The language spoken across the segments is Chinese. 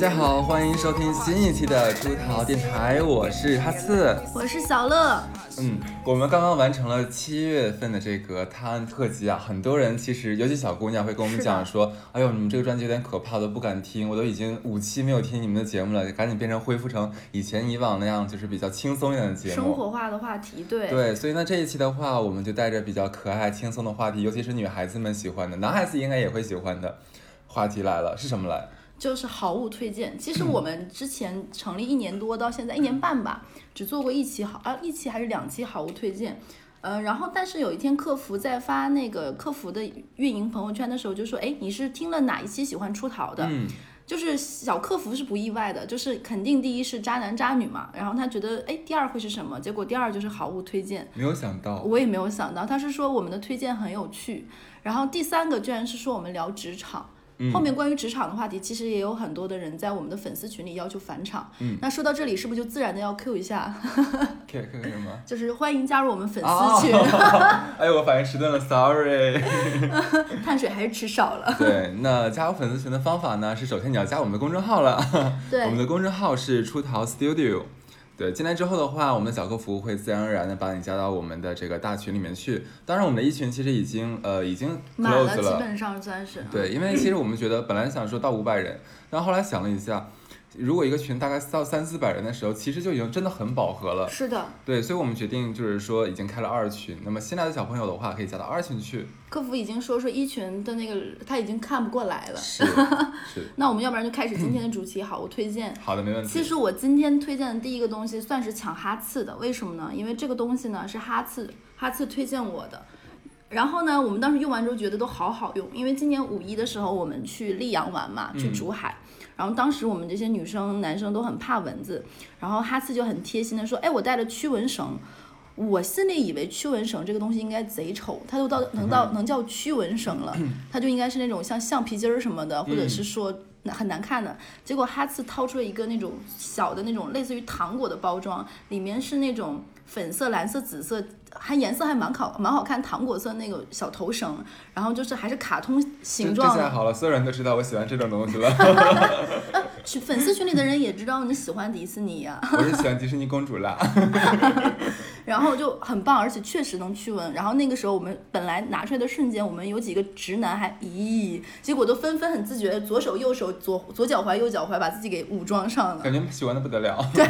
家好，欢迎收听新一期的出逃电台，我是哈刺，我是小乐。嗯，我们刚刚完成了七月份的这个探案特辑啊，很多人其实，尤其小姑娘会跟我们讲说，哎呦，你们这个专辑有点可怕，都不敢听，我都已经五期没有听你们的节目了，赶紧变成恢复成以前以往那样，就是比较轻松一点的节目，生活化的话题，对对，所以呢这一期的话，我们就带着比较可爱轻松的话题，尤其是女孩子们喜欢的，男孩子应该也会喜欢的话题来了，是什么来？就是好物推荐。其实我们之前成立一年多到现在一年半吧，只做过一期好啊，一期还是两期好物推荐。呃，然后但是有一天客服在发那个客服的运营朋友圈的时候，就说：“哎，你是听了哪一期喜欢出逃的？”嗯，就是小客服是不意外的，就是肯定第一是渣男渣女嘛，然后他觉得哎，第二会是什么？结果第二就是好物推荐。没有想到，我也没有想到，他是说我们的推荐很有趣，然后第三个居然是说我们聊职场。后面关于职场的话题，其实也有很多的人在我们的粉丝群里要求返场。嗯，那说到这里，是不是就自然的要 Q 一下？Q Q 什么？就是欢迎加入我们粉丝群。哎呦，我反应迟钝了，Sorry。碳水还是吃少了。对，那加入粉丝群的方法呢？是首先你要加我们的公众号了。对，我们的公众号是出逃 Studio。对，进来之后的话，我们的小客服会自然而然的把你加到我们的这个大群里面去。当然，我们的一群其实已经呃已经 close 了，基本上算是。对，因为其实我们觉得本来想说到五百人，然后后来想了一下。如果一个群大概到三四百人的时候，其实就已经真的很饱和了。是的，对，所以我们决定就是说已经开了二群。那么新来的小朋友的话，可以加到二群去。客服已经说说一群的那个他已经看不过来了。是 是。那我们要不然就开始今天的主题，好，我推荐。好的，没问题。其实我今天推荐的第一个东西算是抢哈次的，为什么呢？因为这个东西呢是哈次哈次推荐我的。然后呢，我们当时用完之后觉得都好好用，因为今年五一的时候我们去溧阳玩嘛，去竹海。然后当时我们这些女生、男生都很怕蚊子，然后哈次就很贴心的说：“哎，我带了驱蚊绳。”我心里以为驱蚊绳这个东西应该贼丑，它都到能到能叫驱蚊绳了，它就应该是那种像橡皮筋儿什么的，或者是说很难看的。结果哈次掏出了一个那种小的那种类似于糖果的包装，里面是那种粉色、蓝色、紫色。还颜色还蛮好，蛮好看，糖果色那个小头绳，然后就是还是卡通形状。现在好了，所有人都知道我喜欢这种东西了。群粉丝群里的人也知道你喜欢迪士尼呀。我是喜欢迪士尼公主啦。然后就很棒，而且确实能驱蚊。然后那个时候我们本来拿出来的瞬间，我们有几个直男还咦，结果都纷纷很自觉，左手右手左左脚踝右脚踝把自己给武装上了，感觉喜欢的不得了。对，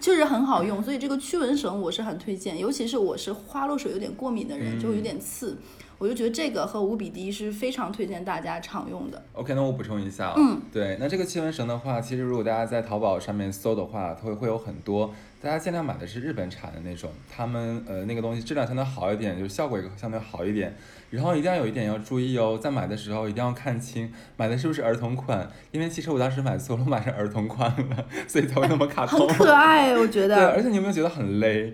确实很好用，所以这个驱蚊绳我是很推荐，尤其是我是花露水有点过敏的人，就有点刺。我就觉得这个和五比滴是非常推荐大家常用的。OK，那我补充一下，嗯，对，那这个气温绳的话，其实如果大家在淘宝上面搜的话，它会会有很多，大家尽量买的是日本产的那种，他们呃那个东西质量相对好一点，就是效果也相对好一点。然后一定要有一点要注意哦，在买的时候一定要看清买的是不是儿童款，因为其实我当时买错了，我买成儿童款了，所以才会那么卡通。很可爱，我觉得。对，而且你有没有觉得很勒？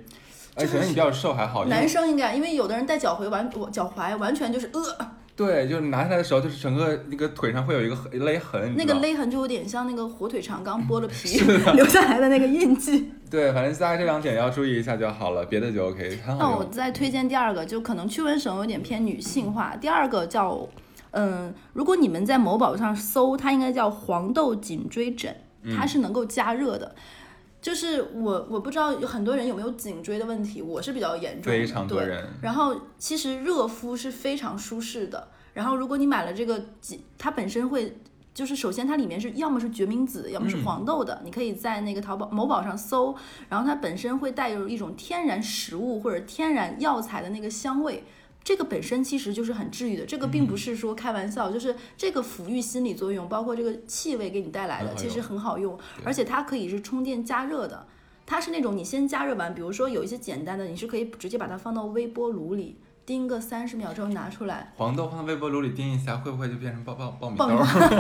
而且你比较瘦还好，男生应该，因为有的人戴脚踝完，我脚踝完全就是呃。对，就是拿下来的时候，就是整个那个腿上会有一个勒痕。那个勒痕就有点像那个火腿肠刚剥了皮 留下来的那个印记。对，反正大概这两点要注意一下就好了，别的就 OK。那我再推荐第二个，就可能驱蚊绳有点偏女性化。第二个叫，嗯，如果你们在某宝上搜，它应该叫黄豆颈椎枕，它是能够加热的。就是我我不知道有很多人有没有颈椎的问题，我是比较严重，非常多人。然后其实热敷是非常舒适的。然后如果你买了这个颈，它本身会就是首先它里面是要么是决明子，要么是黄豆的，你可以在那个淘宝某宝上搜，然后它本身会带有一种天然食物或者天然药材的那个香味。这个本身其实就是很治愈的，这个并不是说开玩笑，就是这个抚育心理作用，包括这个气味给你带来的，其实很好用，而且它可以是充电加热的，它是那种你先加热完，比如说有一些简单的，你是可以直接把它放到微波炉里叮个三十秒之后拿出来。黄豆放到微波炉里叮一下，会不会就变成爆爆爆米豆？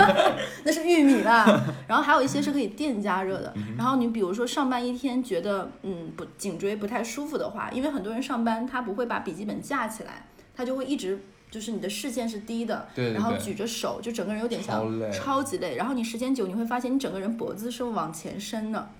那是玉米啦。然后还有一些是可以电加热的。然后你比如说上班一天觉得嗯不颈椎不太舒服的话，因为很多人上班他不会把笔记本架起来。他就会一直就是你的视线是低的，然后举着手，就整个人有点像超级累。然后你时间久，你会发现你整个人脖子是往前伸的。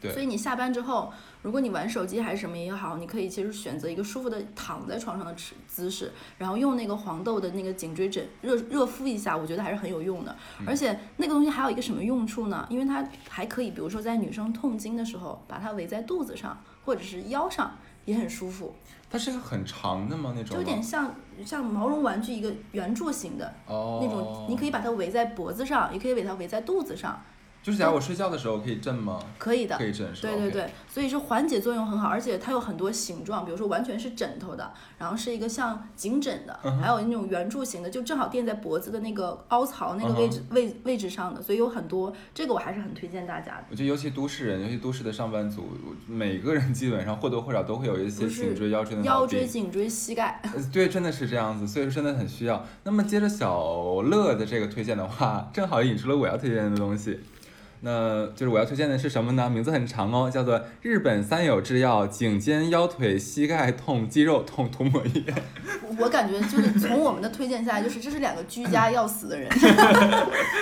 对所以你下班之后，如果你玩手机还是什么也好，你可以其实选择一个舒服的躺在床上的姿姿势，然后用那个黄豆的那个颈椎枕热热敷一下，我觉得还是很有用的。嗯而且那个东西还有一个什么用处呢？因为它还可以，比如说在女生痛经的时候，把它围在肚子上或者是腰上，也很舒服，它是一个很长的吗？那种就有点像像毛绒玩具一个圆柱形的。哦，那种，你可以把它围在脖子上，也可以把它围在肚子上，就是假如我睡觉的时候可以震吗？可以的可。以震是吧？对对对，所以是缓解作用很好，而且它有很多形状，比如说完全是枕头的，然后是一个像颈枕的，嗯还有那种圆柱形的，就正好垫在脖子的那个凹槽那个位置、位位置上的，所以有很多，这个我还是很推荐大家的。我觉得尤其都市人，尤其都市的上班族，每个人基本上或多或少都会有一些颈椎、腰椎的毛腰。椎、颈椎、膝盖，呃对，真的是这样子，所以说真的很需要。那么接着小乐的这个推荐的话，正好引出了我要推荐的东西。那就是我要推荐的是什么呢？名字很长哦，叫做日本三有制药颈肩腰腿膝盖痛肌肉痛涂抹液。我感觉就是从我们的推荐下来，就是这是两个居家要死的人，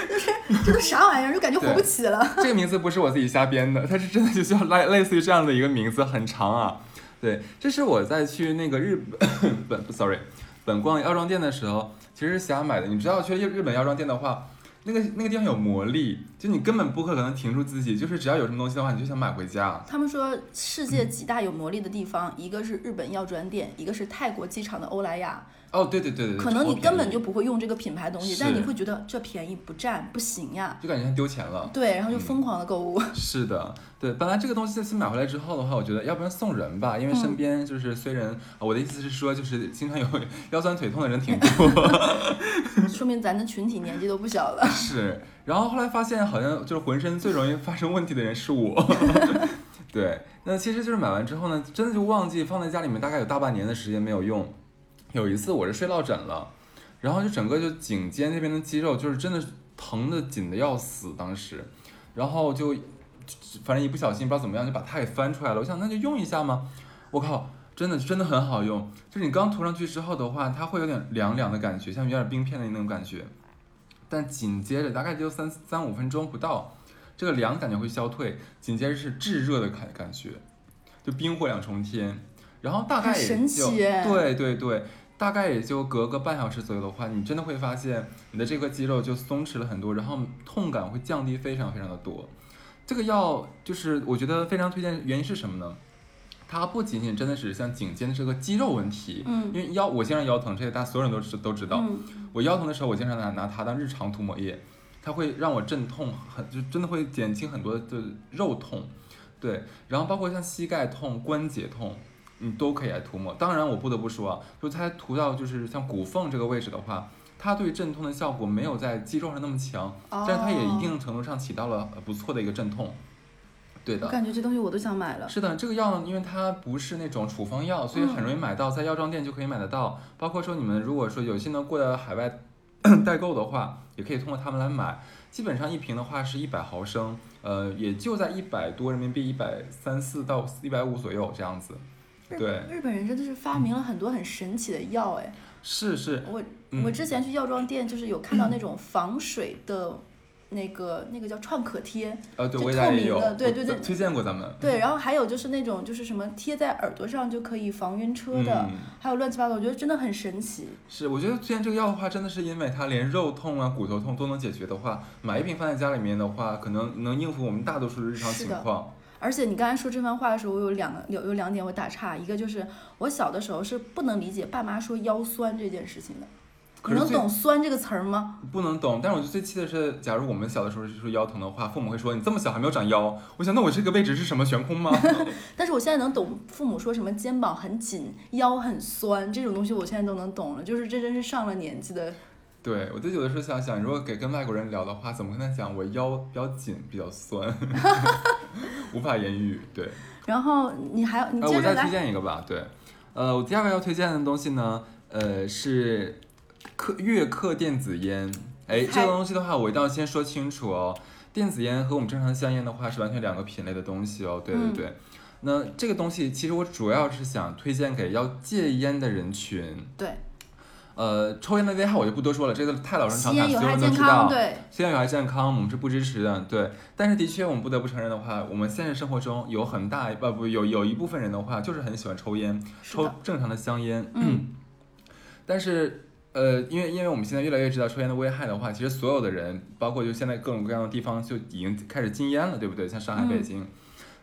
就是这都啥玩意儿，就感觉活不起了。这个名字不是我自己瞎编的，它是真的就叫类类似于这样的一个名字，很长啊。对，这是我在去那个日本 本，sorry，本逛药妆店的时候，其实是想买的。你知道去日日本药妆店的话，那个那个地方有魔力，就你根本不可能停住自己，就是只要有什么东西的话，你就想买回家。他们说世界几大有魔力的地方，一个是日本药妆店，一个是泰国机场的欧莱雅。哦，对对对对，可能你根本就不会用这个品牌东西，但你会觉得这便宜不占不行呀。就感觉像丢钱了。对，然后就疯狂的购物。是的，对，本来这个东西这次买回来之后的话，我觉得要不然送人吧，因为身边就是虽然、啊我的意思是说，就是经常有 腰酸腿痛的人挺多，说明咱的群体年纪都不小了。是，然后后来发现好像就是浑身最容易发生问题的人是我。对，那其实就是买完之后呢，真的就忘记放在家里面，大概有大半年的时间没有用。有一次我是睡落枕了，然后就整个就颈肩那边的肌肉就是真的疼的紧的要死，当时，然后就反正一不小心不知道怎么样就把它给翻出来了。我想那就用一下嘛，我靠，真的真的很好用，就是你刚涂上去之后的话，它会有点凉凉的感觉，像有点冰片的那种感觉。但紧接着大概就三三五分钟不到，这个凉感觉会消退，紧接着是炙热的感感觉，就冰火两重天。然后大概也很神就奇哎对对对，大概也就隔个半小时左右的话，你真的会发现你的这块肌肉就松弛了很多，然后痛感会降低非常非常的多。这个药就是我觉得非常推荐，原因是什么呢？它不仅仅真的是像颈肩的这个肌肉问题，嗯因为腰我经常腰疼，这些大家所有人都知都知道。嗯，我腰疼的时候，我经常拿拿它当日常涂抹液，它会让我镇痛很，就真的会减轻很多的肉痛，对，然后包括像膝盖痛、关节痛，你都可以来涂抹。当然，我不得不说啊，就它涂到就是像骨缝这个位置的话，它对镇痛的效果没有在肌肉上那么强，哦但是它也一定程度上起到了呃不错的一个镇痛。对的，我感觉这东西我都想买了。是的，这个药呢，因为它不是那种处方药，所以很容易买到，在药妆店就可以买得到。包括说你们如果说有些能过来海外 代购的话，也可以通过他们来买。基本上一瓶的话是一百毫升，呃，也就在一百多人民币，一百三四到一百五左右这样子。对日本人真的是发明了很多很神奇的药哎。是是，我嗯我之前去药妆店，就是有看到那种防水的，那个那个叫创可贴，呃，对，就我也有，透明的对对对推荐过咱们。对，然后还有就是那种就是什么贴在耳朵上就可以防晕车的，嗯还有乱七八糟，我觉得真的很神奇。是，我觉得推荐这个药的话，真的是因为它连肉痛啊、骨头痛都能解决的话，买一瓶放在家里面的话，可能能应付我们大多数的日常情况。而且你刚才说这番话的时候，我有两个有有两点我打岔，一个就是我小的时候是不能理解爸妈说腰酸这件事情的，你能懂“酸”这个词儿吗？不能懂，但是我觉得最气的是，假如我们小的时候是说腰疼的话，父母会说你这么小还没有长腰。我想，那我这个位置是什么悬空吗？但是我现在能懂父母说什么肩膀很紧、腰很酸这种东西，我现在都能懂了。就是这真是上了年纪的，对，我就有的时候想想，如果给跟外国人聊的话，怎么跟他讲我腰比较紧，比较酸，无法言喻。对，然后你还有你呃，我再推荐一个吧。对，呃，我第二个要推荐的东西呢，呃，是克悦克电子烟。哎，这个东西的话，我一定要先说清楚哦。电子烟和我们正常的香烟的话是完全两个品类的东西哦。对对嗯对。那这个东西其实我主要是想推荐给要戒烟的人群。对，呃，抽烟的危害我就不多说了，这个太老生常谈，所有人都知道。对，吸烟有害健康，我们是不支持的，对。但是的确，我们不得不承认的话，我们现实生活中有很大呃不有有一部分人的话，就是很喜欢抽烟，抽，正常的香烟。嗯。但是呃，因为因为我们现在越来越知道抽烟的危害的话，其实所有的人，包括就现在各种各样的地方就已经开始禁烟了，对不对？像上海、嗯北京。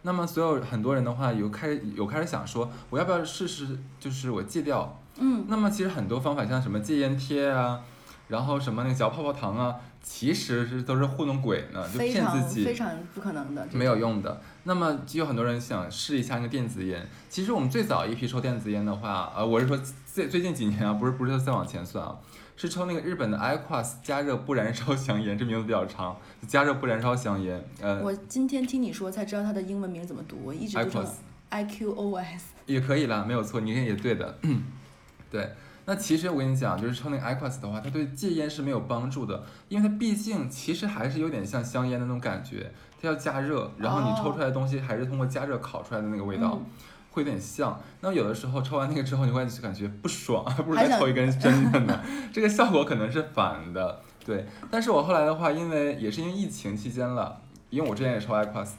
那么所有很多人的话，有开始有开始想说，我要不要试试，就是我戒掉嗯，那么其实很多方法，像什么戒烟贴啊，然后什么那个嚼泡泡糖啊，其实是都是糊弄鬼呢，就骗自己，非常不可能的，没有。用的。那么就有很多人想试一下那个电子烟。其实我们最早一批抽电子烟的话，呃，我是说最最近几年啊，不是不是再往前算啊，是抽那个日本的 IQOS 加热不燃烧香烟，这名字比较长，加热不燃烧香烟，呃，我今天听你说才知道它的英文名怎么读，我一直读成 IQOS。也可以啦，没有错，你这也对的。对，那其实我跟你讲，就是抽那个 IQOS 的话，它对戒烟是没有帮助的，因为它毕竟其实还是有点像香烟的那种感觉，它要加热，然后你抽出来的东西还是通过加热烤出来的那个味道。嗯会有点像，那有的时候抽完那个之后，你会感觉不爽，还 不如再抽一根真的呢。这个效果可能是反的，对。但是我后来的话，因为也是因为疫情期间了，因为我之前也抽 IQOS，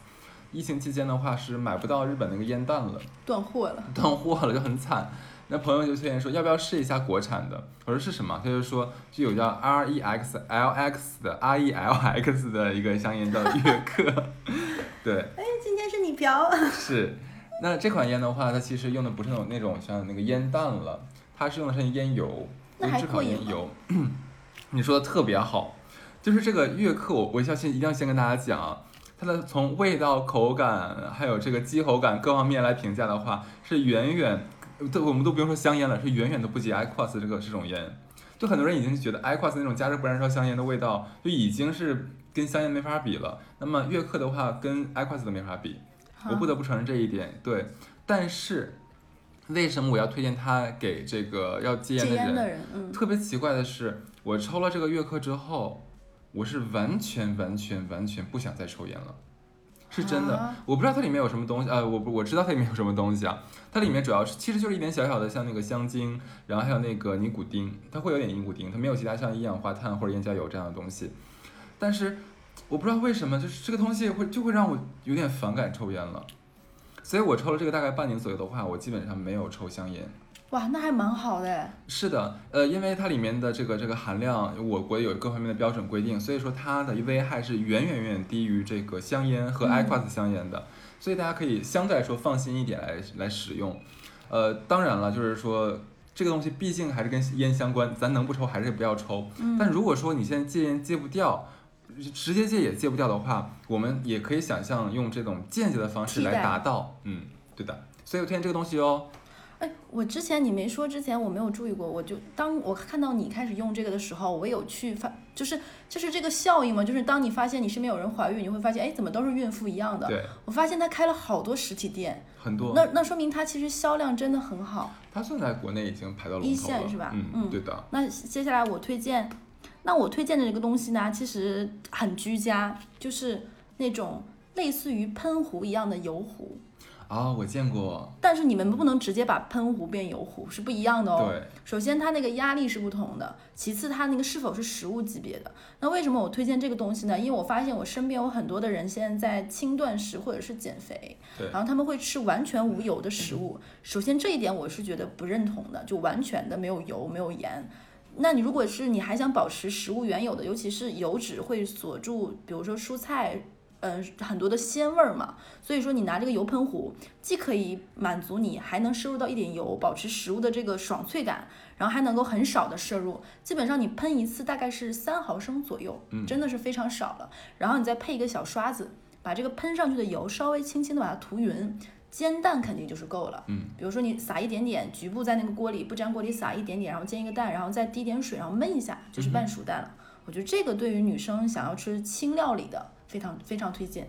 疫情期间的话是买不到日本那个烟弹了。断货了。断货了，就很惨。那朋友就推荐说，要不要试一下国产的？我说是什么？他就说就有叫 R E X L X 的 R E L X 的一个香烟叫悦 克，对，哎，今天是你嫖。是。那这款烟的话，它其实用的不是那种那种像那个烟弹了，它是用的是烟油，那就是制还过瘾吗烤烟油。你说的特别好，就是这个悦克，我我要先一定要先跟大家讲啊，它的从味道、口感还有这个激喉感各方面来评价的话，是远远，都我们都不用说香烟了，是远远都不及 IQOS 这个这种烟。就很多人已经觉得 IQOS 那种加热不燃烧香烟的味道，就已经是跟香烟没法比了。那么悦刻的话，跟 IQOS 都没法比。我不得不承认这一点，对。但是为什么我要推荐它给这个要戒烟的人？的人，嗯，特别奇怪的是，我抽了这个悦刻之后，我是完全完全完全不想再抽烟了，是真的。啊我不知道它里面有什么东西，呃，我不我知道它里面有什么东西啊。它里面主要是其实就是一点小小的像那个香精，然后还有那个尼古丁，它会有点尼古丁，它没有其他像一氧化碳或者烟焦油这样的东西。但是我不知道为什么，就是这个东西会就会让我有点反感抽烟了。所以我抽了这个大概半年左右的话，我基本上没有抽香烟。哇，那还蛮好的哎。是的，呃，因为它里面的这个这个含量，我国有各方面的标准规定，所以说它的危害是远远远低于这个香烟和嗯 IQOS 香烟的，所以大家可以相对来说放心一点来来使用。呃，当然了，就是说这个东西毕竟还是跟烟相关，咱能不抽还是不要抽。嗯但如果说你现在戒烟戒不掉，直接戒也戒不掉的话，我们也可以想象用这种间接的方式来达到，嗯，对的。所以我推荐这个东西哦。哎，我之前你没说之前我没有注意过，我就当我看到你开始用这个的时候，我有去发，就是就是这个效应嘛，就是当你发现你身边有人怀孕，你会发现，哎，怎么都是孕妇一样的。对，我发现他开了好多实体店，很多。那那说明它其实销量真的很好。它算在国内已经排到了，一线是吧嗯，嗯对的。那接下来我推荐，那我推荐的这个东西呢，其实很居家，就是那种类似于喷壶一样的油壶。啊，我见过。但是你们不能直接把喷壶变油壶，是不一样的哦。对，首先它那个压力是不同的，其次它那个是否是食物级别的。那为什么我推荐这个东西呢？因为我发现我身边有很多的人现在在轻断食或者是减肥，对然后他们会吃完全无油的食物。首先这一点我是觉得不认同的，就完全的没有油没有盐。那你如果是你还想保持食物原有的，尤其是油脂会锁住，比如说蔬菜，嗯、很多的鲜味儿嘛。所以说你拿这个油喷壶，既可以满足你，还能摄入到一点油，保持食物的这个爽脆感，然后还能够很少的摄入。基本上你喷一次大概是三毫升左右，嗯真的是非常少了。然后你再配一个小刷子，把这个喷上去的油稍微轻轻的把它涂匀。煎蛋肯定就是够了，嗯，比如说你撒一点点，局部在那个锅里不粘锅里撒一点点，然后煎一个蛋，然后再滴点水，然后焖一下，就是半熟蛋了。我觉得这个对于女生想要吃轻料理的，非常非常推荐。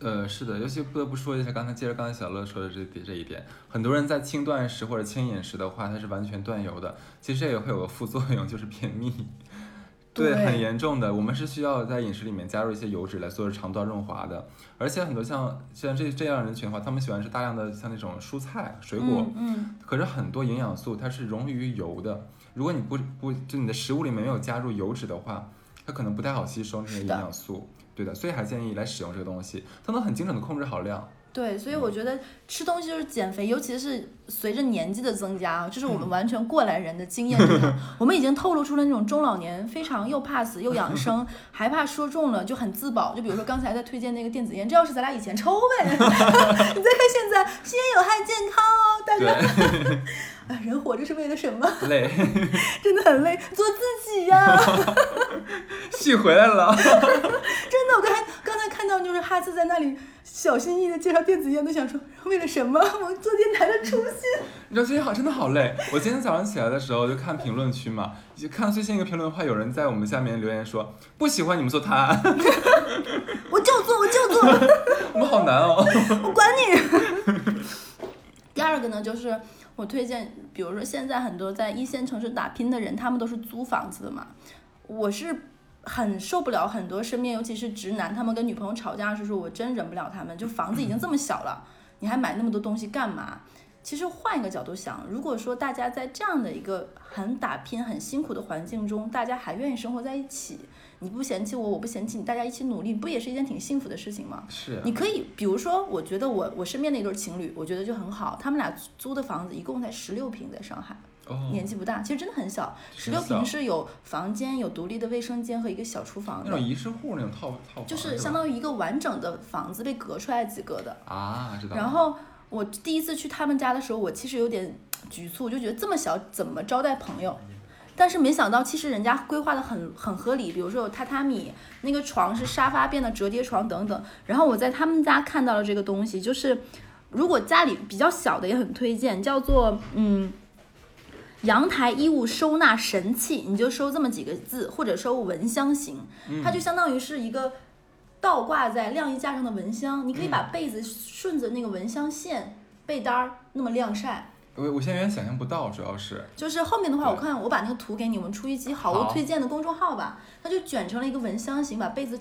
呃，是的，尤其不得不说一下，刚才接着刚才小乐说的这这一点，很多人在轻断食或者轻饮食的话，它是完全断油的，其实这也会有个副作用，就是便秘。对，很严重的。我们是需要在饮食里面加入一些油脂来做肠道润滑的，而且很多像像这这样人群的话，他们喜欢吃大量的像那种蔬菜、水果，嗯嗯，可是很多营养素它是溶于油的，如果你不不就你的食物里面没有加入油脂的话，它可能不太好吸收那些营养素。对的，所以还建议来使用这个东西，它能很精准的控制好量。对，所以我觉得吃东西就是减肥，尤其是随着年纪的增加啊，这是我们嗯完全过来人的经验 我们已经透露出了那种中老年非常又怕死又养生，还怕说中了就很自保。就比如说刚才在推荐那个电子烟，这要是咱俩以前抽呗，你再看现在吸烟有害健康哦，大家，对，哎人活着是为了什么？累，真的很累，做自己呀、戏回来了。真的，我刚才刚才看到就是哈斯在那里小心翼翼的介绍电子烟，都想说为了什么？我做电台的初心。你知道最近好真的好累。我今天早上起来的时候就看评论区嘛，就看最新一个评论的话，有人在我们下面留言说不喜欢你们做探案，我就做，我就做，我们好难哦。我管你。第二个呢，就是我推荐，比如说现在很多在一线城市打拼的人，他们都是租房子的嘛。我是很受不了很多身边，尤其是直男，他们跟女朋友吵架的时候，我真忍不了他们。就房子已经这么小了，你还买那么多东西干嘛？其实换一个角度想，如果说大家在这样的一个很打拼、很辛苦的环境中，大家还愿意生活在一起，你不嫌弃我，我不嫌弃你，大家一起努力，不也是一件挺幸福的事情吗？是啊你可以，比如说，我觉得我我身边的一对情侣，我觉得就很好，他们俩租的房子一共才十六平，在上海，哦，年纪不大，其实真的很小，十六平是有房间、有独立的卫生间和一个小厨房的，那种一室户那种套套房，就是相当于一个完整的房子被隔出来几个的。啊，知道。然后我第一次去他们家的时候，我其实有点局促，就觉得这么小怎么招待朋友？但是没想到，其实人家规划的很很合理，比如说有榻榻米，那个床是沙发变的折叠床等等。然后我在他们家看到了这个东西，就是如果家里比较小的也很推荐，叫做嗯。阳台衣物收纳神器，你就收这么几个字，或者收蚊香型，它就相当于是一个倒挂在晾衣架上的蚊香，你可以把被子顺着那个蚊香线被单儿那么晾晒。我我现在有点想象不到，主要是。就是后面的话，我看我把那个图给你，我们出一期好物推荐的公众号吧，它就卷成了一个蚊香型，把被子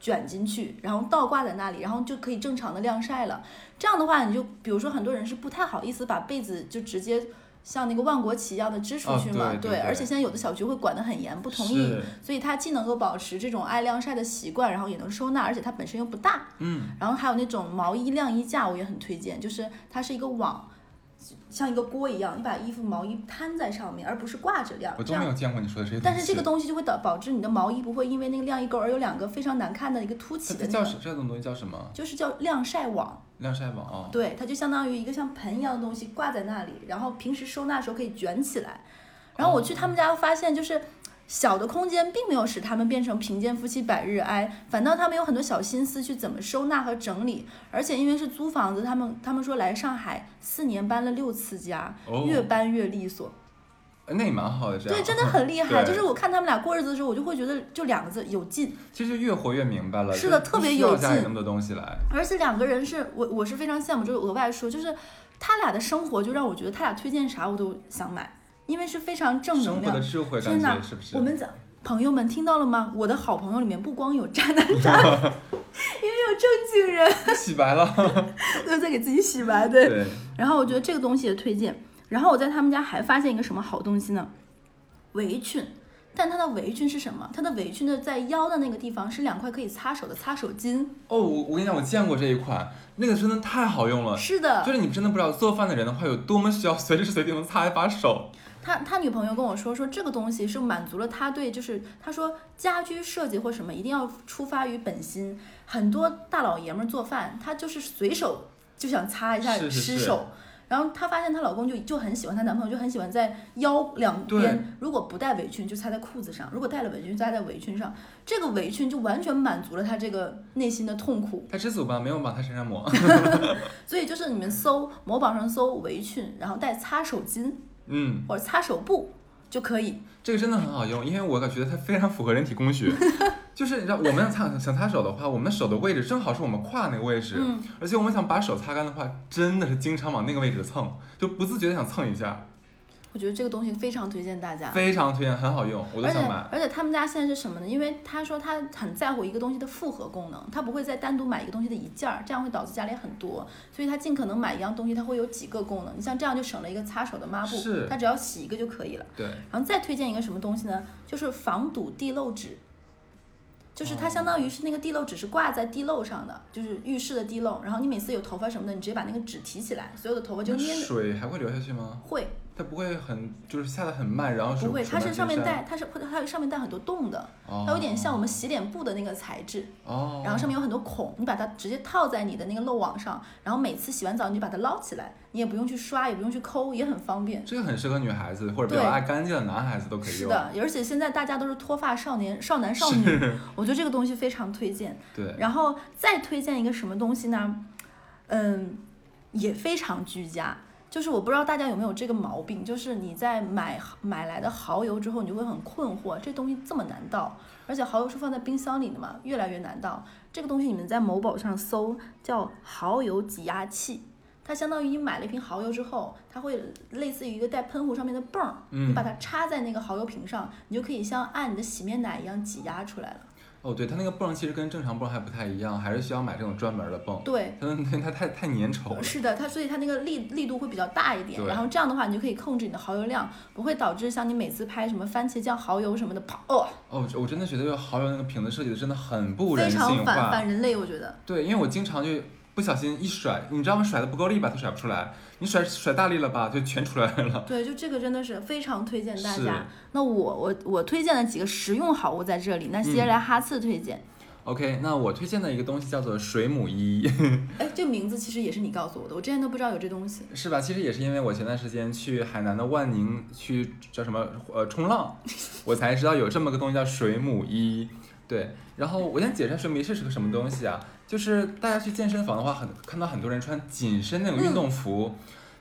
卷进去，然后倒挂在那里，然后就可以正常的晾晒了。这样的话，你就比如说很多人是不太好意思把被子就直接像那个万国旗一样的支出哦去嘛，对对对而且现在有的小区会管得很严，不同意，所以它既能够保持这种爱晾晒的习惯，然后也能收纳，而且它本身又不大。嗯，然后还有那种毛衣晾衣架，我也很推荐，就是它是一个网，像一个锅一样，你把衣服毛衣摊在上面，而不是挂着晾我。都没有见过你说的这些东西。但是这个东西就会导导致你的毛衣不会因为那个晾衣钩而有两个非常难看的一个凸起它的那个，这叫什这种东西叫什么？就是叫晾晒网。晾晒网啊。对，它就相当于一个像盆一样的东西挂在那里，然后平时收纳的时候可以卷起来。然后我去他们家发现，就是小的空间并没有使他们变成贫贱夫妻百日哀，反倒他们有很多小心思去怎么收纳和整理。而且因为是租房子，他们他们说来上海四年搬了六次家，哦越搬越利索。那也蛮好的，这样。对，真的很厉害。就是我看他们俩过日子的时候，我就会觉得就两个字有劲。其实越活越明白了。是的特别有劲家里那么多东西来。而且两个人是我我是非常羡慕，就是额外说，就是他俩的生活就让我觉得他俩推荐啥我都想买，因为是非常正能量生活的。智慧感天哪觉是不是？我们讲朋友们听到了吗？我的好朋友里面不光有渣男 渣女，也有正经人，洗白了。都在给自己洗白。对。对，然后我觉得这个东西也推荐。然后我在他们家还发现一个什么好东西呢？围裙。但它的围裙是什么？它的围裙的在腰的那个地方是两块可以擦手的擦手巾。哦，我我跟你讲，我见过这一款，那个真的太好用了。是的，就是你真的不知道做饭的人的话有多么需要随时随地能擦一把手。他他女朋友跟我说，说这个东西是满足了他对，就是他说家居设计或什么一定要出发于本心。很多大老爷们儿做饭，他就是随手就想擦一下是是是湿手。然后她发现她老公就就很喜欢，她男朋友就很喜欢在腰两边，如果不带围裙就擦在裤子上，如果带了围裙就扎在围裙上。这个围裙就完全满足了她这个内心的痛苦。她知足吧，没有往她身上抹。所以就是你们搜某宝上搜围裙，然后带擦手巾嗯，或者擦手布就可以。这个真的很好用，因为我感觉它非常符合人体工学。就是你知道，我们擦想擦手的话，我们手的位置正好是我们胯那个位置，嗯，而且我们想把手擦干的话，真的是经常往那个位置蹭，就不自觉的想蹭一下。我觉得这个东西非常推荐大家。非常推荐，很好用，我都而且想买。而且他们家现在是什么呢？因为他说他很在乎一个东西的复合功能，他不会再单独买一个东西的一件儿，这样会导致家里很多，所以他尽可能买一样东西，它会有几个功能。你像这样就省了一个擦手的抹布是，它只要洗一个就可以了。对，然后再推荐一个什么东西呢？就是防堵地漏纸，就是它相当于是那个地漏纸是挂在地漏上的，就是浴室的地漏。然后你每次有头发什么的，你直接把那个纸提起来，所有的头发就那粘着。水还会流下去吗？会它不会很就是下的很慢，然后水不会？它是上面带，它是它上面带很多洞的，它有点像我们洗脸布的那个材质。哦，然后上面有很多孔，你把它直接套在你的那个漏网上，然后每次洗完澡你就把它捞起来，你也不用去刷，也不用去抠，也很方便。这个很适合女孩子或者比较爱干净的男孩子都可以用。是的，而且现在大家都是脱发少年、少男少女，我觉得这个东西非常推荐。对，然后再推荐一个什么东西呢？嗯，也非常居家。就是我不知道大家有没有这个毛病，就是你在买买来的蚝油之后，你就会很困惑，这东西这么难倒，而且蚝油是放在冰箱里的嘛，越来越难倒。这个东西你们在某宝上搜叫蚝油挤压器，它相当于你买了一瓶蚝油之后，它会类似于一个带喷壶上面的泵你把它插在那个蚝油瓶上，你就可以像按你的洗面奶一样挤压出来了。哦，对，它那个泵其实跟正常泵还不太一样，还是需要买这种专门的泵。对，它它它太太粘稠了。是的，它所以它那个力力度会比较大一点，然后这样的话，你就可以控制你的蚝油量，不会导致像你每次拍什么番茄酱、蚝油什么的，啪哦，哦，我真的觉得这个蚝油那个瓶子设计的真的很不人非常反。反人类，我觉得。对，因为我经常就不小心一甩，你知道吗？甩的不够力吧，它甩不出来；你甩甩大力了吧，就全出来了。对，就这个真的是非常推荐大家。那我我我推荐的几个实用好物在这里，那接下嗯来哈次推荐。OK，那我推荐的一个东西叫做水母衣，哎，这个名字其实也是你告诉我的，我之前都不知道有这东西。是吧？其实也是因为我前段时间去海南的万宁去叫什么呃冲浪，我才知道有这么个东西叫水母衣。对，然后我先解释一下水母衣是个什么东西啊？就是大家去健身房的话，很看到很多人穿紧身那种运动服，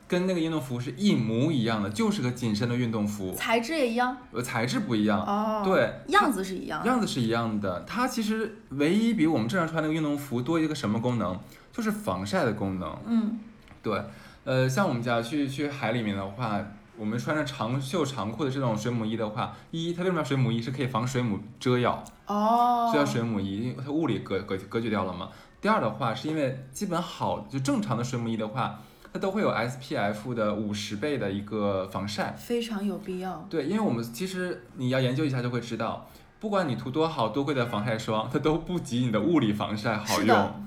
跟那个运动服是一模一样的，就是个紧身的运动服，材质也一样呃，材质不一样。哦，，对，样子是一样。样子是一样的，它其实唯一比我们正常穿那个运动服多一个什么功能，就是防晒的功能。嗯，对，呃，像我们家去去海里面的话，我们穿着长袖长裤的这种水母衣的话，一它为什么要水母衣？是可以防水母蛰咬，哦，所以叫水母衣，因为它物理隔隔隔绝掉了嘛。第二的话，是因为基本好就正常的水母衣的话，它都会有 SPF 的五十倍的一个防晒。非常有必要。对，因为我们其实你要研究一下就会知道，不管你涂多好多贵的防晒霜，它都不及你的物理防晒好用。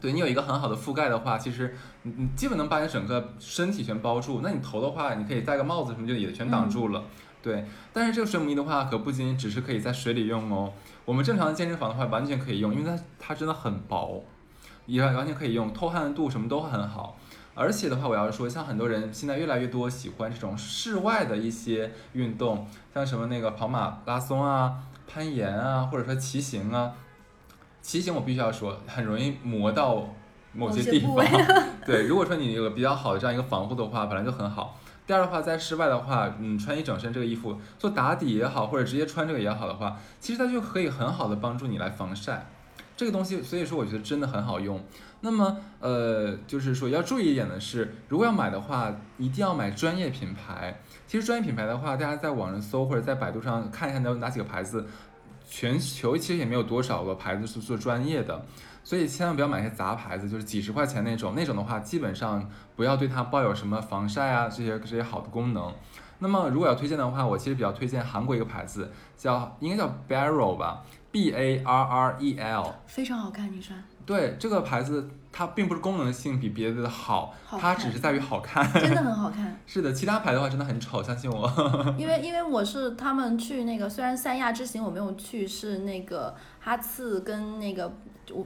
对你有一个很好的覆盖的话，其实你你基本能把你整个身体全包住。那你头的话，你可以戴个帽子什么就也全挡住了。对，但是这个水母衣的话，可不仅仅只是可以在水里用哦，我们正常的健身房的话完全可以用，因为它它真的很薄，也完全可以用，透汗度什么都很好。而且的话，我要说，像很多人现在越来越多喜欢这种室外的一些运动，像什么那个跑马拉松啊、攀岩啊，或者说骑行啊。骑行我必须要说，很容易磨到某某些地方。对，如果说你有个比较好的这样一个防护的话，本来就很好。第二的话，在室外的话，嗯，穿一整身这个衣服做打底也好，或者直接穿这个也好的话，其实它就可以很好的帮助你来防晒。这个东西，所以说我觉得真的很好用。那么，呃，就是说要注意一点的是，如果要买的话，一定要买专业品牌。其实专业品牌的话，大家在网上搜或者在百度上看一下有哪几个牌子，全球其实也没有多少个牌子是做专业的，所以千万不要买些杂牌子，就是几十块钱那种，那种的话基本上不要对它抱有什么防晒啊这些这些好的功能。那么如果要推荐的话，我其实比较推荐韩国一个牌子，叫应该叫 Barrel 吧，B A R R E L。非常好看，你穿，对这个牌子，它并不是功能性比别的好，好它只是在于好看。真的很好看。是的，其他牌的话真的很丑，相信我。因为因为我是他们去那个，虽然三亚之行我没有去，是那个哈次跟那个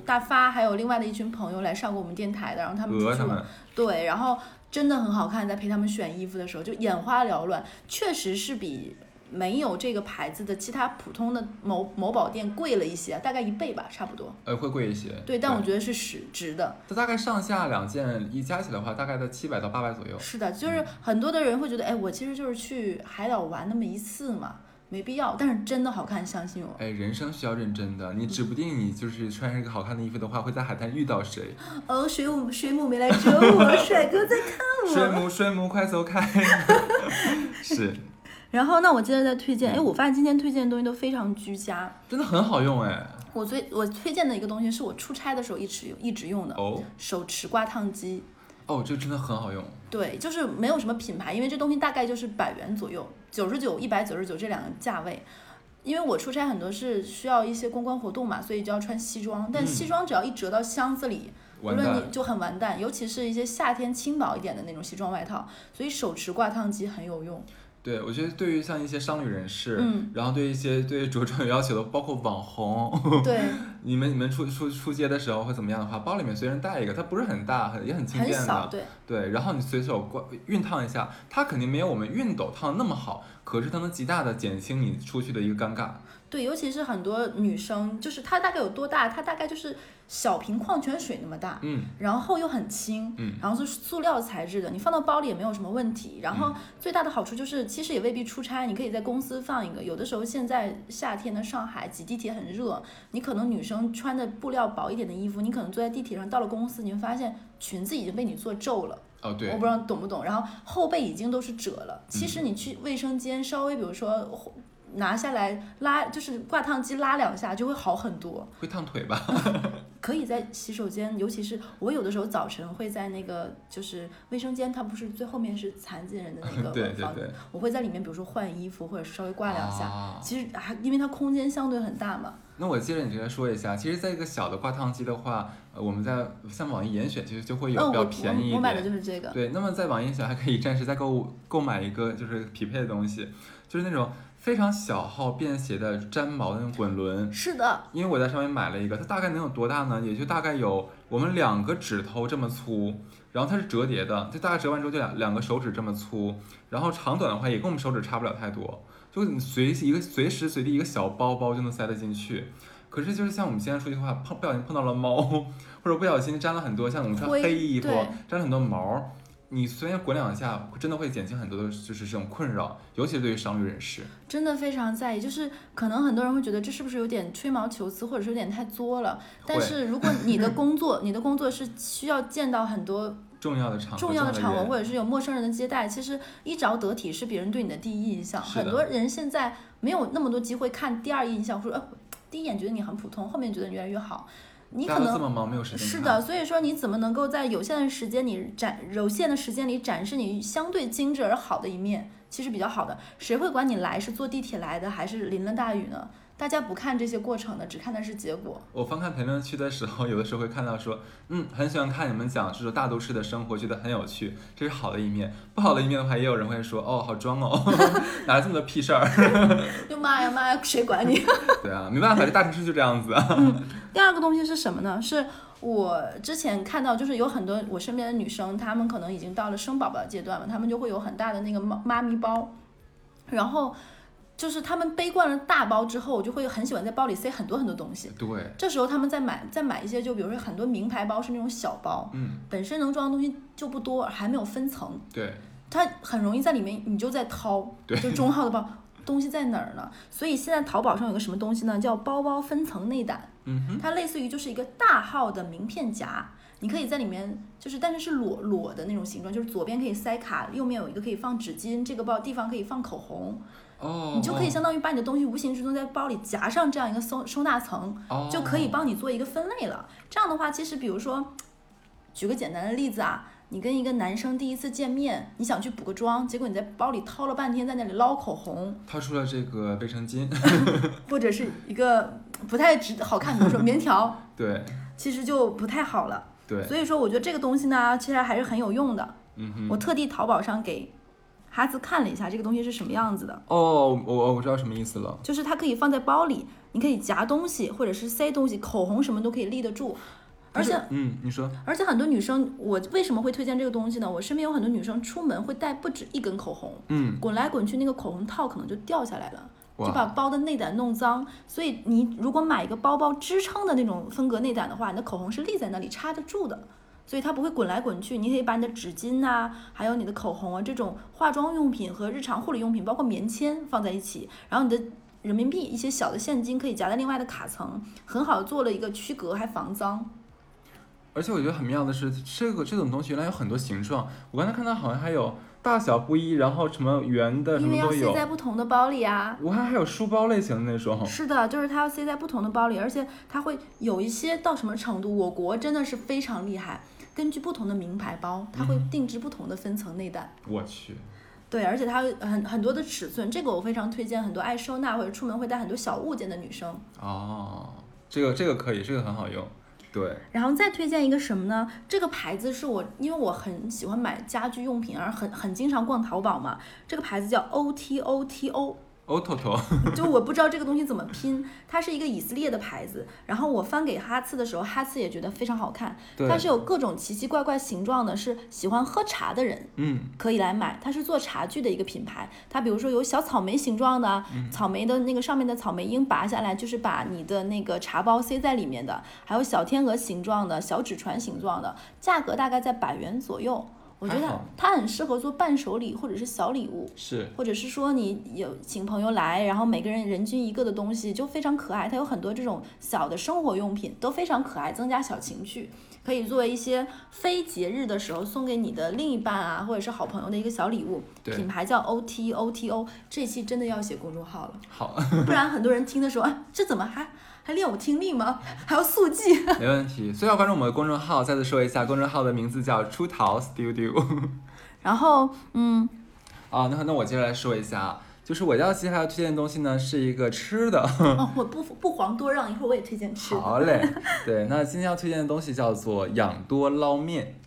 大发还有另外的一群朋友来上过我们电台的，然后他们出去玩鹅他们，对，然后真的很好看，在陪他们选衣服的时候就眼花缭乱，确实是比没有这个牌子的其他普通的某某宝店贵了一些，大概一倍吧，差不多。呃，会贵一些。对，但我觉得是实值的。它大概上下两件一加起来的话，大概在七百到八百左右。是的，就是很多的人会觉得，哎，我其实就是去海岛玩那么一次嘛，没必要。但是真的好看，相信我。哎，人生需要认真的，你指不定你就是穿上一个好看的衣服的话，会在海滩遇到谁。哦，水母水母没来追我，帅哥在看我。水母，水母，快走开！是，然后那我接着再推荐，哎，我发现今天推荐的东西都非常居家。真的很好用哎。我最我推荐的一个东西是我出差的时候一直用一直用的哦手持挂烫机。哦，这个真的很好用。对，就是没有什么品牌，因为这东西大概就是百元左右，九十九、一百九十九这两个价位。因为我出差很多是需要一些公关活动嘛，所以就要穿西装，但西装只要一折到箱子里，无完蛋论你就很完蛋，尤其是一些夏天轻薄一点的那种西装外套，所以手持挂烫机很有用。对，我觉得对于像一些商旅人士，嗯。然后对一些对着装有要求的，包括网红，对，你们你们出出出街的时候会怎么样的话，包里面随身带一个，它不是很大，很也很轻便很小，的，对。对，然后你随手关熨烫一下，它肯定没有我们熨斗烫那么好，可是它能极大的减轻你出去的一个尴尬。对，尤其是很多女生，就是它大概有多大？它大概就是小瓶矿泉水那么大，嗯然后又很轻，嗯然后是塑料材质的，你放到包里也没有什么问题。然嗯后最大的好处就是，其实也未必出差，你可以在公司放一个。有的时候现在夏天的上海挤地铁很热，你可能女生穿的布料薄一点的衣服，你可能坐在地铁上，到了公司你会发现裙子已经被你做皱了。哦，对我不，知道懂不懂。然后后背已经都是褶了。其嗯实你去卫生间稍微，比如说拿下来拉，就是挂烫机拉两下就会好很多。会烫腿吧？可以在洗手间，尤其是我有的时候早晨会在那个就是卫生间，它不是最后面是残疾人的那个 对对房对，我会在里面，比如说换衣服或者是稍微挂两下。啊其实还因为它空间相对很大嘛，那我接着你这边说一下，其实在一个小的挂烫机的话，呃我们在像网易严选其实就会有比较便宜一我我买的点。就是这个。对，那么在网易严选还可以暂时再购物购买一个就是匹配的东西，就是那种非常小号便携的粘毛的那种滚轮。是的，因为我在上面买了一个，它大概能有多大呢？也就大概有我们两个指头这么粗，然后它是折叠的，就大概折完之后就两两个手指这么粗，然后长短的话也跟我们手指差不了太多，就你随一个随时随地一个小包包就能塞得进去。可是就是像我们现在出去的话，碰不小心碰到了猫，或者不小心沾了很多像我们穿黑衣服沾了很多毛，你随便滚两下，真的会减轻很多的就是这种困扰，尤其是对于商旅人士。真的非常在意，就是可能很多人会觉得这是不是有点吹毛求疵，或者是有点太作了。但是如果你的工作，你的工作是需要见到很多重要的场合，重要的场合，或者是有陌生人的接待，其实衣着得体是别人对你的第一印象。很多人现在没有那么多机会看第二印象，或者呃第一眼觉得你很普通，后面觉得你越来越好。你可能这么忙，没有时间是的，所以说你怎么能够在有限的时间里展有限的时间里展示你相对精致而好的一面，其实比较好的。谁会管你来是坐地铁来的还是淋了大雨呢？大家不看这些过程的，只看的是结果。我翻看评论区的时候，有的时候会看到说，嗯，很喜欢看你们讲这种大都市的生活，觉得很有趣，这是好的一面。不好的一面的话，也有人会说，哦，好装哦，哪来这么多屁事儿？就妈呀妈呀，谁管你？对啊，没办法，这大城市就这样子啊。第二个东西是什么呢？是我之前看到，就是有很多我身边的女生，她们可能已经到了生宝宝的阶段了，她们就会有很大的那个妈妈咪包，然后就是他们背惯了大包之后，我就会很喜欢在包里塞很多很多东西。对，这时候他们再买再买一些，就比如说很多名牌包是那种小包，嗯，本身能装的东西就不多，还没有分层，对，它很容易在里面你就在掏，对就中号的包。东西在哪儿呢？所以现在淘宝上有个什么东西呢？叫包包分层内胆。嗯哼，它类似于就是一个大号的名片夹，你可以在里面就是，但是是裸裸的那种形状，就是左边可以塞卡，右面有一个可以放纸巾，这个包地方可以放口红，哦，你就可以相当于把你的东西无形之中在包里夹上这样一个收收纳层，哦，就可以帮你做一个分类了。这样的话，其实比如说，举个简单的例子啊。你跟一个男生第一次见面，你想去补个妆，结果你在包里掏了半天，在那里捞口红，掏出了这个卫生巾，或者是一个不太值好看，比如说棉条，对其实就不太好了。对，所以说，我觉得这个东西呢，其实还是很有用的。嗯哼，我特地淘宝上给哈兹看了一下这个东西是什么样子的，哦，我我知道什么意思了，就是它可以放在包里，你可以夹东西或者是塞东西，口红什么都可以立得住。而且嗯，你说，而且很多女生，我为什么会推荐这个东西呢？我身边有很多女生出门会带不止一根口红，嗯，滚来滚去，那个口红套可能就掉下来了。就把，包的内胆弄脏，所以你如果买一个包包支撑的那种风格内胆的话，你的口红是立在那里插得住的，所以它不会滚来滚去。你可以把你的纸巾呐、还有你的口红啊这种化妆用品和日常护理用品，包括棉签放在一起，然后你的人民币一些小的现金可以夹在另外的卡层，很好做了一个区隔，还防脏。而且我觉得很妙的是，这个这种东西原来有很多形状，我刚才看到好像还有大小不一，然后什么圆的什因为要。塞在不同的包里啊。我看还有书包类型的那种。是的，就是它要塞在不同的包里，而且它会有一些到什么程度？我国真的是非常厉害，根据不同的名牌包，它会定制不同的分层内胆。我去，对，而且它很很多的尺寸，这个我非常推荐很多爱收纳或者出门会带很多小物件的女生。哦，这个这个可以，这个很好用。对，然后再推荐一个什么呢？这个牌子是我，因为我很喜欢买家居用品，而很很经常逛淘宝嘛。这个牌子叫 O T O T O。Ototo，就我不知道这个东西怎么拼，它是一个以色列的牌子。然后我翻给哈次的时候，哈次也觉得非常好看。对它是有各种奇奇怪怪形状的，是喜欢喝茶的人嗯，可以来买。它是做茶具的一个品牌。它比如说有小草莓形状的，草莓的那个上面的草莓缨拔下来，就是把你的那个茶包塞在里面的。还有小天鹅形状的、小纸船形状的，价格大概在百元左右。我觉得它很适合做伴手礼或者是小礼物。是，或者是说你有请朋友来，然后每个人人均一个的东西就非常可爱。它有很多这种小的生活用品都非常可爱，增加小情趣，可以作为一些非节日的时候送给你的另一半啊，或者是好朋友的一个小礼物。对品牌叫 O T O T O，这期真的要写公众号了，好，不然很多人听的时候，啊，这怎么还还练我听力吗？还要速记？没问题。所以要关注我们的公众号，再次说一下，公众号的名字叫出逃 Studio。然后，嗯，啊，那那我接着来说一下啊，就是我要接下来推荐的东西呢，是一个吃的。哦，我不不遑多让，一会儿我也推荐吃的。好嘞，对，那今天要推荐的东西叫做养多捞面。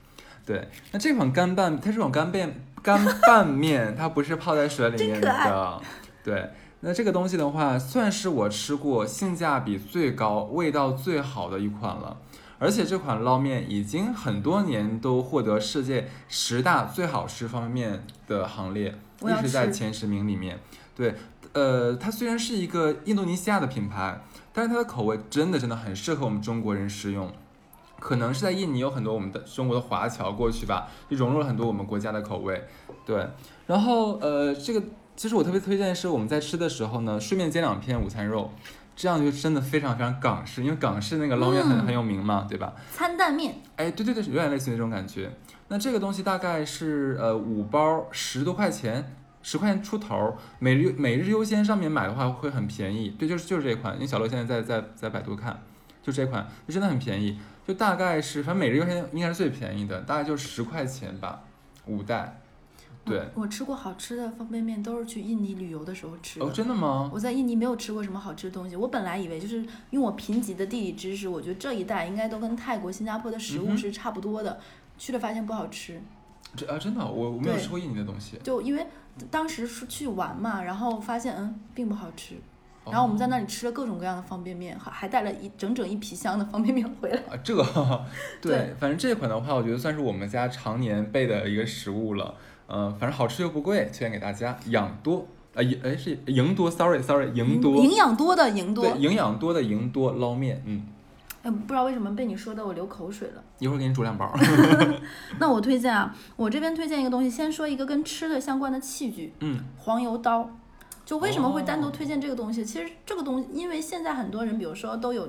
对，那这款干拌，它这种干拌干拌面，它不是泡在水里面的。对，那这个东西的话，算是我吃过性价比最高、味道最好的一款了。而且这款捞面已经很多年都获得世界十大最好吃方便面的行列，一直在前十名里面。对，呃，它虽然是一个印度尼西亚的品牌，但是它的口味真的真的很适合我们中国人食用。可能是在印尼有很多我们的中国的华侨过去吧，就融入了很多我们国家的口味。对，然后呃，这个其实我特别推荐是我们在吃的时候呢，顺便煎两片午餐肉，这样就真的非常非常港式，因为港式那个捞面很、嗯很有名嘛，对吧？餐蛋面，哎，对对对，有点类似于那种感觉。那这个东西大概是呃五包十多块钱，十块钱出头。每日每日优先上面买的话会很便宜，对，就是就是这款。因为小乐现在在在在百度看，就这款，就真的很便宜，就大概是反正每日优先应该是最便宜的，大概就十块钱吧，五袋。对，我我吃过好吃的方便面，都是去印尼旅游的时候吃的。哦，真的吗？我在印尼没有吃过什么好吃的东西。我本来以为就是用我贫瘠的地理知识，我觉得这一带应该都跟泰国、新加坡的食物是差不多的。去了发现不好吃，这啊，真的，我我没有吃过印尼的东西。就因为当时是去玩嘛，然后发现嗯并不好吃。哦然后我们在那里吃了各种各样的方便面，还还带了一整整一皮箱的方便面回来。啊，这 对对，反正这款的话，我觉得算是我们家常年备的一个食物了。嗯、反正好吃又不贵，推荐给大家。养多啊，营哎是营多，sorry sorry，营多，营养多的营多对，，营养多的营多捞面，嗯，哎，不知道为什么被你说的我流口水了。一会儿给你煮两包。那我推荐啊，我这边推荐一个东西，先说一个跟吃的相关的器具，嗯，黄油刀。就为什么会单独哦推荐这个东西？其实这个东西，因为现在很多人，比如说都有，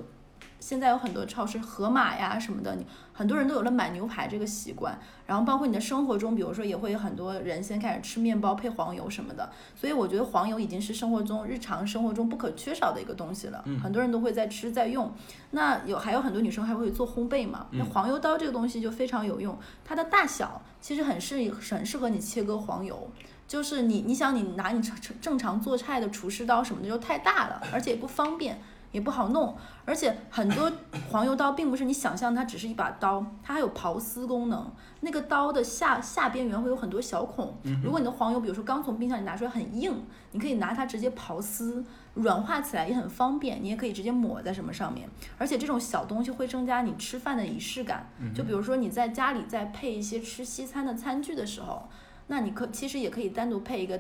现在有很多超市盒马呀什么的，你很多人都有了买牛排这个习惯。然后包括你的生活中，比如说也会有很多人先开始吃面包配黄油什么的。所以我觉得黄油已经是生活中日常生活中不可缺少的一个东西了。嗯很多人都会在吃在用。那有还有很多女生还会做烘焙嘛？那嗯黄油刀这个东西就非常有用，它的大小其实很适很适合你切割黄油。就是你，你想你拿你正正常做菜的厨师刀什么的就太大了，而且也不方便，也不好弄。而且很多黄油刀并不是你想象它只是一把刀，它还有刨丝功能。那个刀的下下边缘会有很多小孔。如果你的黄油，比如说刚从冰箱里拿出来很硬，你可以拿它直接刨丝，软化起来也很方便。你也可以直接抹在什么上面。而且这种小东西会增加你吃饭的仪式感。就比如说你在家里在配一些吃西餐的餐具的时候。那你可其实也可以单独配一个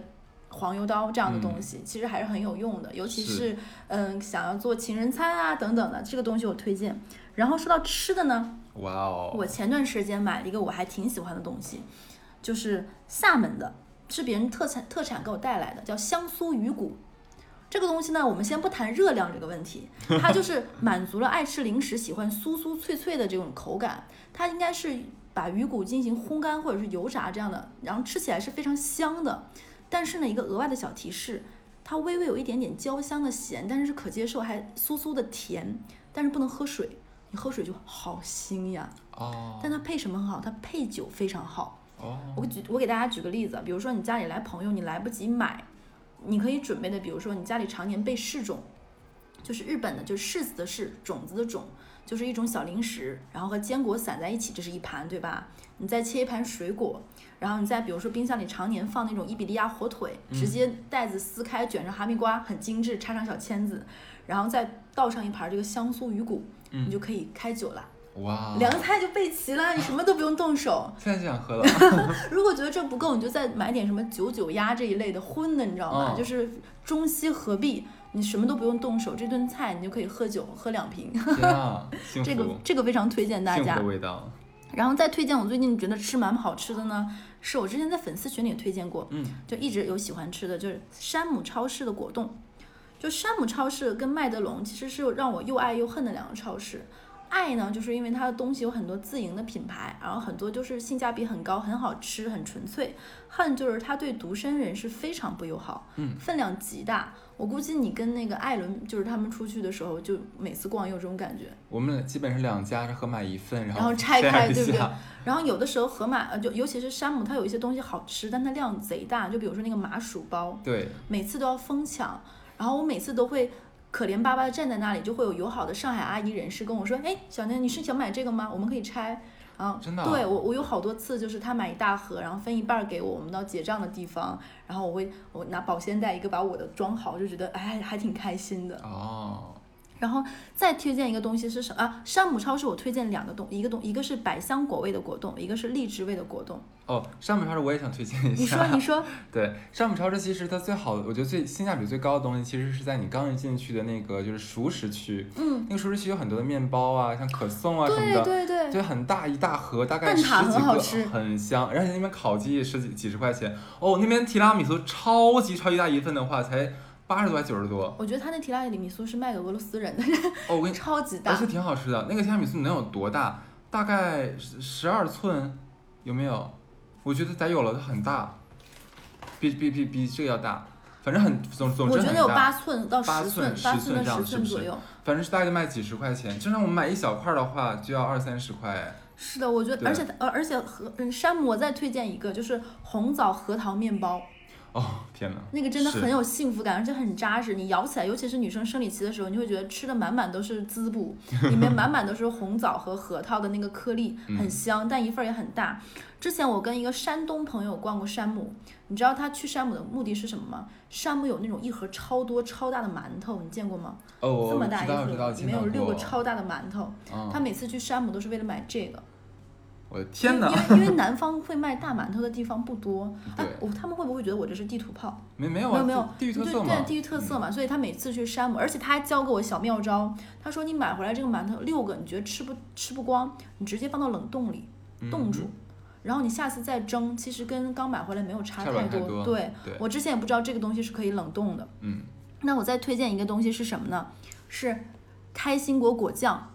黄油刀这样的东西，其实还是很有用的，尤其是是嗯想要做情人餐啊等等的，这个东西我推荐。然后说到吃的呢，哇哦，我前段时间买了一个我还挺喜欢的东西，就是厦门的，是别人特产特产给我带来的，叫香酥鱼骨。这个东西呢，我们先不谈热量这个问题，它就是 满足了爱吃零食、喜欢酥酥脆脆的这种口感。它应该是把鱼骨进行烘干或者是油炸这样的，然后吃起来是非常香的。但是呢，一个额外的小提示，它微微有一点点焦香的咸，但是是可接受，还酥酥的甜，但是不能喝水，你喝水就好腥呀。哦但它配什么很好？它配酒非常好。哦，我举我给大家举个例子，比如说你家里来朋友，你来不及买，你可以准备的，比如说你家里常年备柿种，就是日本的，就是柿子的柿，种子的种，就是一种小零食，然后和坚果散在一起，这是一盘，对吧？你再切一盘水果，然后你再比如说冰箱里常年放那种伊比利亚火腿，直接袋子撕开卷上哈密瓜，很精致，插上小签子，然后再倒上一盘这个香酥鱼骨，你就可以开酒了。哇，凉菜就备齐了，你什么都不用动手。现在就想喝了。如果觉得这不够，你就再买点什么九九鸭这一类的荤的，你知道吗？嗯就是中西合璧，你什么都不用动手，这顿菜你就可以喝酒喝两瓶。这个这个非常推荐大家。然后再推荐我最近觉得吃蛮好吃的呢，是我之前在粉丝群里推荐过，嗯，就一直有喜欢吃的，就是山姆超市的果冻。就山姆超市跟麦德龙其实是让我又爱又恨的两个超市。爱呢，就是因为它的东西有很多自营的品牌，然后很多就是性价比很高，很好吃，很纯粹。恨就是它对独身人是非常不友好，嗯，分量极大。我估计你跟那个艾伦，就是他们出去的时候，就每次逛也有这种感觉。我们基本是两家是合买一份，然然后拆拆开，对不对？然后有的时候盒马，呃，就尤其是山姆，它有一些东西好吃，但它量贼大。就比如说那个麻薯包，对，每次都要疯抢，然后我每次都会可怜巴巴的站在那里，就会有友好的上海阿姨人士跟我说：“哎，小宁，你是想买这个吗？我们可以拆。”真的啊对我我有好多次就是他买一大盒，然后分一半给我，我们到结账的地方，然后我会我拿保鲜袋一个把我的装好，就觉得哎还挺开心的。哦，然后再推荐一个东西是什么啊？山姆超市我推荐两个东，一个东一个是百香果味的果冻，一个是荔枝味的果冻。哦，山姆超市我也想推荐一下你。说你说，对，山姆超市其实它最好的，我觉得最性价比最高的东西，其实是在你刚一进去的那个就是熟食区，嗯，那个熟食区有很多的面包啊，像可颂啊什么的，对对，对，很大一大盒，大概十蛋挞很几个，好吃很香。而且那边烤鸡也十几几十块钱，哦，那边提拉米苏超级超级大一份的话，才八十多还九十多。我觉得他那提拉米苏是卖给俄罗斯人的，哦，我跟你，超级大而且。挺好吃的。那个提拉米苏能有多大？大概十十二寸，有没有？我觉得得有了，它很大，比比比比这个要大，反正很总总我觉得有之很大。八寸到十寸，寸10八寸到十寸左右。反正是大概卖几十块钱，正常我们买一小块儿的话就要二三十块哎。是的，我觉得，而且呃，而且和嗯山姆，我再推荐一个，就是红枣核桃面包，哦天哪！那个真的很有幸福感，而且很扎实。你咬起来，尤其是女生生理期的时候，你会觉得吃的满满都是滋补，里面满满都是红枣和核桃的那个颗粒，很嗯香，但一份儿也很大。之前我跟一个山东朋友逛过山姆，你知道他去山姆的目的是什么吗？山姆有那种一盒超多超大的馒头，你见过吗？哦，我这么大一盒，里面有。六个超大的馒头。嗯他每次去山姆都是为了买这个。我的天哪！因为因为南方会卖大馒头的地方不多。哎对，我他们会不会觉得我这是地图炮？没没有啊，没有没有，地域特对色嘛。对，地域特色嘛，所以他每次去山姆，而且他还教给我小妙招。他说你买回来这个馒头六个，你觉得吃不吃不光，你直接放到冷冻里冻住。然后你下次再蒸，其实跟刚买回来没有差太多。对对我之前也不知道这个东西是可以冷冻的。嗯，那我再推荐一个东西是什么呢？是开心果果酱。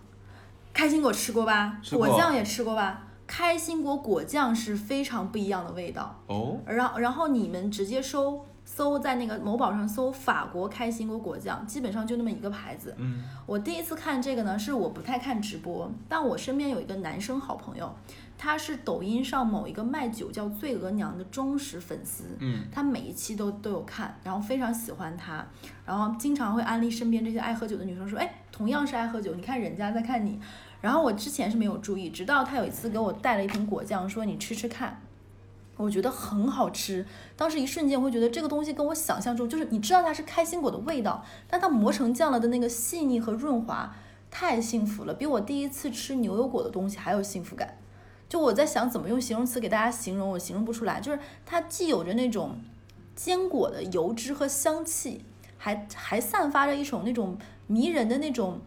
开心果吃过吧？过果酱也吃过吧？开心果果酱是非常不一样的味道。哦，然后然后你们直接搜搜在那个某宝上搜法国开心果果酱，基本上就那么一个牌子。嗯，我第一次看这个呢，是我不太看直播，但我身边有一个男生好朋友，他是抖音上某一个卖酒叫醉额娘的忠实粉丝。嗯，他每一期都都有看，然后非常喜欢他，然后经常会安利身边这些爱喝酒的女生说，哎，同样是爱喝酒，你看人家在看你。然后我之前是没有注意，直到他有一次给我带了一瓶果酱，说你吃吃看。我觉得很好吃，当时一瞬间我会觉得这个东西跟我想象中，就是你知道它是开心果的味道，但它磨成酱了的那个细腻和润滑，太幸福了，比我第一次吃牛油果的东西还有幸福感。就我在想怎么用形容词给大家形容，我形容不出来。就是它既有着那种坚果的油脂和香气，还还散发着一种那种迷人的那种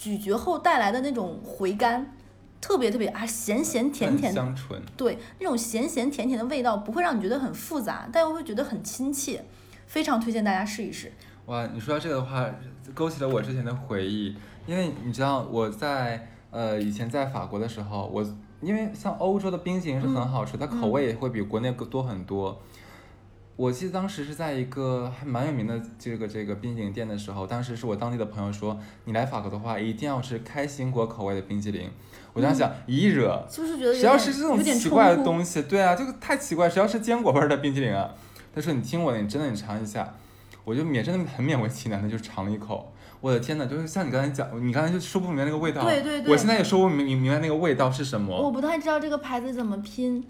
咀嚼后带来的那种回甘，特别特别啊咸咸甜甜的，香醇。对那种咸咸甜甜的味道，不会让你觉得很复杂，但又会觉得很亲切，非常推荐大家试一试。哇，你说到这个的话，勾起了我之前的回忆，因为你知道我在呃以前在法国的时候，我因为像欧洲的冰淇淋是很好吃，它口味也会比国内多很多。我记得当时是在一个还蛮有名的这个这个冰淇淋店的时候，当时是我当地的朋友说，你来法国的话一定要吃开心果口味的冰淇淋。我当时想，一惹，是不是觉得谁要点吃这种奇怪的东西？对啊，这个太奇怪，谁要吃坚果味儿的冰淇淋啊？他说你听我的，你真的你尝一下，我就勉真的很勉为其难的就尝了一口。我的天呐，就是像你刚才讲，你刚才就说不明白那个味道，对对对我现在也说不明明明白那个味道是什么。我不太知道这个牌子怎么拼，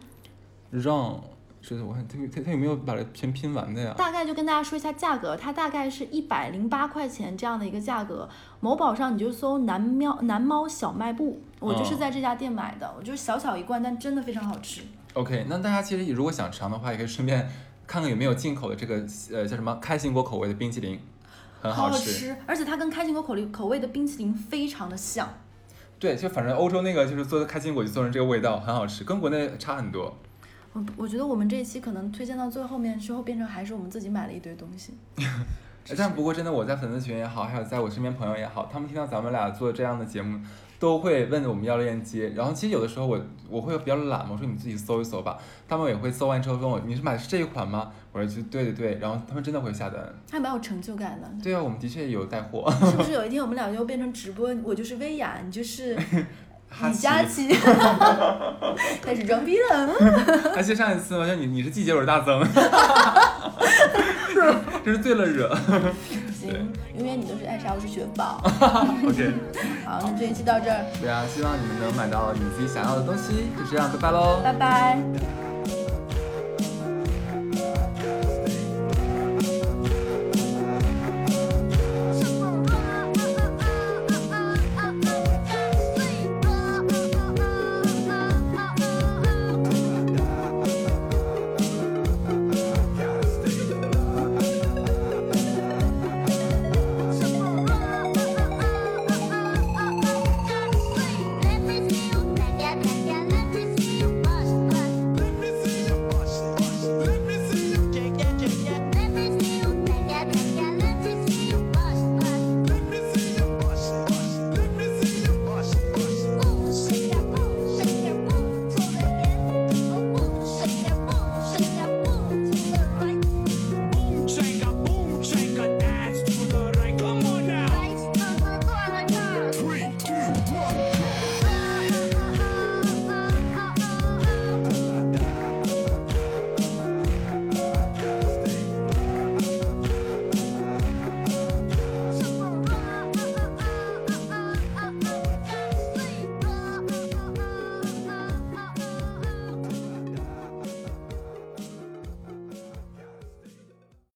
让，是的我看他他他有没有把它全拼完的呀？大概就跟大家说一下价格，它大概是一百零八块钱这样的一个价格。某宝上你就搜南喵南猫小卖部，我就是哦在这家店买的，我就是小小一罐，但真的非常好吃。OK，那大家其实如果想尝的话，也可以顺便看看有没有进口的这个呃叫什么开心果口味的冰淇淋，很好吃。吃，而且它跟开心果口味口味的冰淇淋非常的像。对，就反正欧洲那个就是做的开心果就做成这个味道，很好吃，跟国内差很多。我我觉得我们这一期可能推荐到最后面之后，变成还是我们自己买了一堆东西。但不过真的，我在粉丝群也好，还有在我身边朋友也好，他们听到咱们俩做这样的节目，都会问我们要链接。然后其实有的时候我我会比较懒嘛，我说你自己搜一搜吧。他们也会搜完之后问我你是买的是这一款吗？我说就对对对，然后他们真的会下单。还蛮有成就感的。对啊，我们的确有带货。是不是 有一天我们俩就变成直播？我就是薇娅，你就是 李佳琦，开始装逼了。而且上一次我说你你是季节，我是大增，这是对了惹。行，永远你都是艾莎，我是雪宝。OK，好，那这一期到这儿，对啊，希望你们能买到你自己想要的东西。就这样，拜拜喽。拜拜。